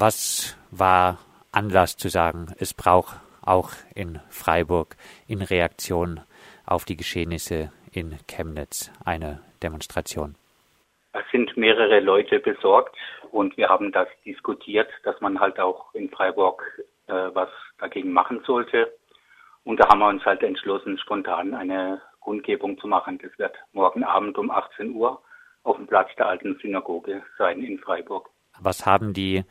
Was war Anlass zu sagen, es braucht auch in Freiburg in Reaktion auf die Geschehnisse in Chemnitz eine Demonstration? Es sind mehrere Leute besorgt und wir haben das diskutiert, dass man halt auch in Freiburg äh, was dagegen machen sollte. Und da haben wir uns halt entschlossen, spontan eine Kundgebung zu machen. Das wird morgen Abend um 18 Uhr auf dem Platz der alten Synagoge sein in Freiburg. Was haben die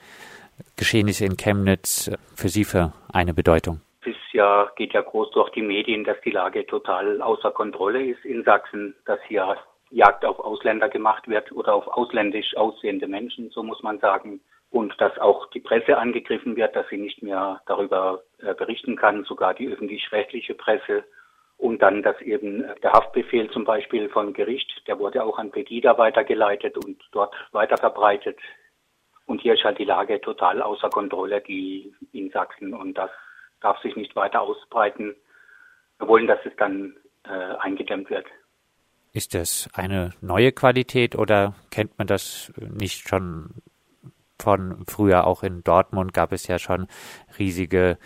Geschehnisse in Chemnitz für Sie für eine Bedeutung? Es ja, geht ja groß durch die Medien, dass die Lage total außer Kontrolle ist in Sachsen, dass hier Jagd auf Ausländer gemacht wird oder auf ausländisch aussehende Menschen, so muss man sagen. Und dass auch die Presse angegriffen wird, dass sie nicht mehr darüber äh, berichten kann, sogar die öffentlich-rechtliche Presse. Und dann, dass eben der Haftbefehl zum Beispiel vom Gericht, der wurde auch an Pegida weitergeleitet und dort weiterverbreitet. Und hier ist halt die Lage total außer Kontrolle, die in Sachsen. Und das darf sich nicht weiter ausbreiten. Wir wollen, dass es dann äh, eingedämmt wird. Ist das eine neue Qualität oder kennt man das nicht schon von früher? Auch in Dortmund gab es ja schon riesige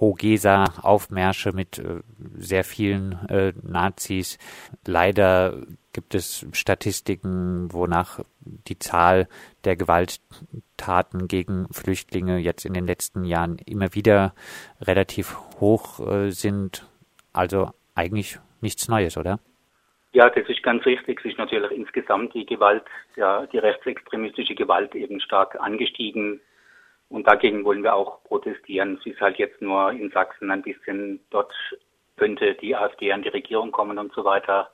Hogesa-Aufmärsche mit äh, sehr vielen äh, Nazis. Leider gibt es Statistiken, wonach die Zahl der Gewalttaten gegen Flüchtlinge jetzt in den letzten Jahren immer wieder relativ hoch äh, sind. Also eigentlich nichts Neues, oder? Ja, das ist ganz richtig. Es ist natürlich insgesamt die Gewalt, ja, die rechtsextremistische Gewalt eben stark angestiegen. Und dagegen wollen wir auch protestieren. Es ist halt jetzt nur in Sachsen ein bisschen, dort könnte die AfD an die Regierung kommen und so weiter.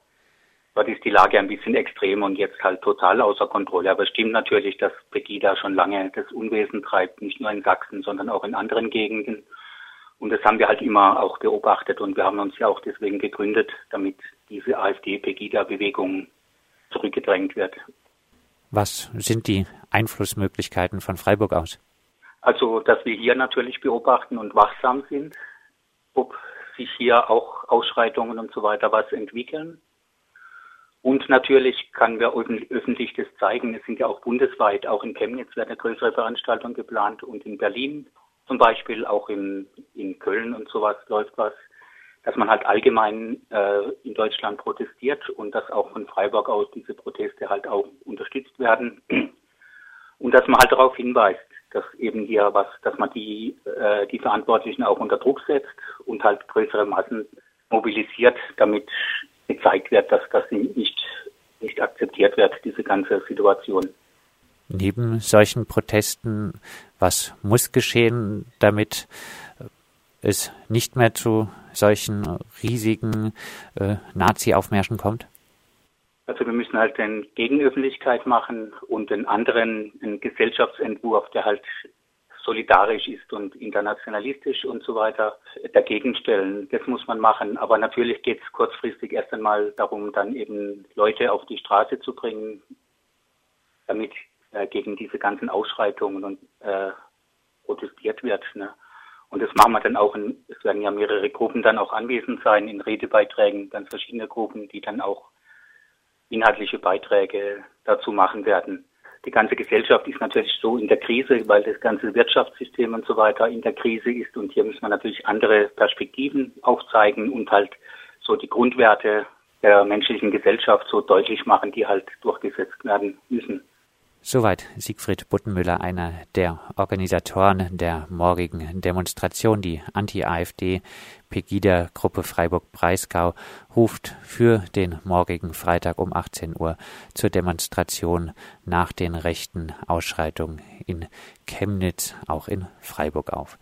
Dort ist die Lage ein bisschen extrem und jetzt halt total außer Kontrolle. Aber es stimmt natürlich, dass Pegida schon lange das Unwesen treibt, nicht nur in Sachsen, sondern auch in anderen Gegenden. Und das haben wir halt immer auch beobachtet und wir haben uns ja auch deswegen gegründet, damit diese AfD-Pegida-Bewegung zurückgedrängt wird. Was sind die Einflussmöglichkeiten von Freiburg aus? Also, dass wir hier natürlich beobachten und wachsam sind, ob sich hier auch Ausschreitungen und so weiter was entwickeln. Und natürlich kann wir öffentlich das zeigen. Es sind ja auch bundesweit, auch in Chemnitz wird eine größere Veranstaltung geplant und in Berlin zum Beispiel auch in, in Köln und sowas läuft was, dass man halt allgemein äh, in Deutschland protestiert und dass auch von Freiburg aus diese Proteste halt auch unterstützt werden und dass man halt darauf hinweist, dass eben hier was, dass man die, äh, die Verantwortlichen auch unter Druck setzt und halt größere Massen mobilisiert, damit gezeigt wird, dass das nicht, nicht akzeptiert wird, diese ganze Situation neben solchen Protesten, was muss geschehen, damit es nicht mehr zu solchen riesigen äh, Nazi-Aufmärschen kommt? Also wir müssen halt eine Gegenöffentlichkeit machen und einen anderen einen Gesellschaftsentwurf, der halt solidarisch ist und internationalistisch und so weiter, dagegen stellen. Das muss man machen. Aber natürlich geht es kurzfristig erst einmal darum, dann eben Leute auf die Straße zu bringen, damit äh, gegen diese ganzen Ausschreitungen und äh, protestiert wird. Ne? Und das machen wir dann auch, in, es werden ja mehrere Gruppen dann auch anwesend sein in Redebeiträgen, ganz verschiedene Gruppen, die dann auch inhaltliche Beiträge dazu machen werden. Die ganze Gesellschaft ist natürlich so in der Krise, weil das ganze Wirtschaftssystem und so weiter in der Krise ist. Und hier müssen wir natürlich andere Perspektiven aufzeigen und halt so die Grundwerte der menschlichen Gesellschaft so deutlich machen, die halt durchgesetzt werden müssen. Soweit Siegfried Buttenmüller, einer der Organisatoren der morgigen Demonstration. Die Anti-AfD-Pegida-Gruppe Freiburg-Breisgau ruft für den morgigen Freitag um 18 Uhr zur Demonstration nach den rechten Ausschreitungen in Chemnitz, auch in Freiburg auf.